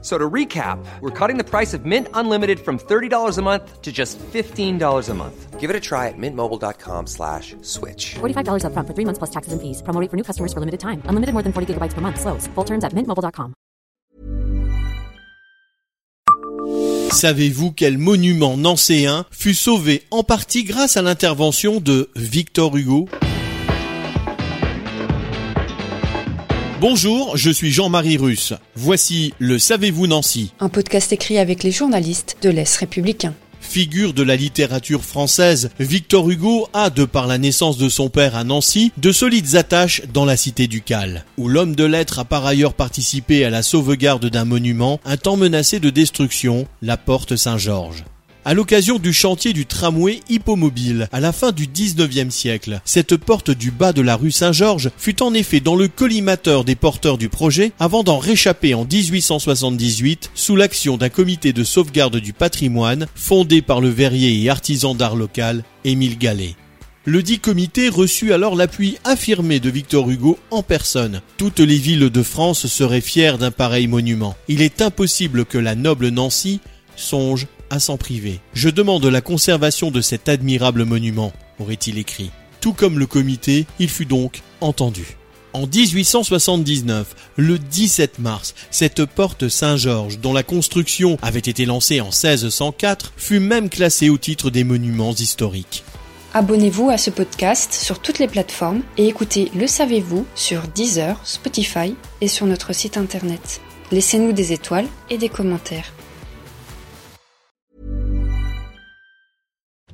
So to recap, we're cutting the price of Mint Unlimited from $30 a month to just $15 a month. Give it a try at mintmobile.com slash switch. $45 upfront for three months plus taxes and fees. Promo rate for new customers for limited time. Unlimited more than 40 gigabytes per month. Slows. Full terms at mintmobile.com. Savez-vous quel monument nancéen fut sauvé en partie grâce à l'intervention de Victor Hugo? Bonjour, je suis Jean-Marie Russe. Voici le Savez-vous Nancy Un podcast écrit avec les journalistes de l'Est républicain. Figure de la littérature française, Victor Hugo a, de par la naissance de son père à Nancy, de solides attaches dans la cité ducale, où l'homme de lettres a par ailleurs participé à la sauvegarde d'un monument, un temps menacé de destruction, la porte Saint-Georges à l'occasion du chantier du tramway hippomobile à la fin du 19e siècle. Cette porte du bas de la rue Saint-Georges fut en effet dans le collimateur des porteurs du projet avant d'en réchapper en 1878 sous l'action d'un comité de sauvegarde du patrimoine fondé par le verrier et artisan d'art local Émile Gallet. Le dit comité reçut alors l'appui affirmé de Victor Hugo en personne. Toutes les villes de France seraient fières d'un pareil monument. Il est impossible que la noble Nancy songe à s'en priver. Je demande la conservation de cet admirable monument, aurait-il écrit. Tout comme le comité, il fut donc entendu. En 1879, le 17 mars, cette porte Saint-Georges, dont la construction avait été lancée en 1604, fut même classée au titre des monuments historiques. Abonnez-vous à ce podcast sur toutes les plateformes et écoutez Le Savez-vous sur Deezer, Spotify et sur notre site internet. Laissez-nous des étoiles et des commentaires.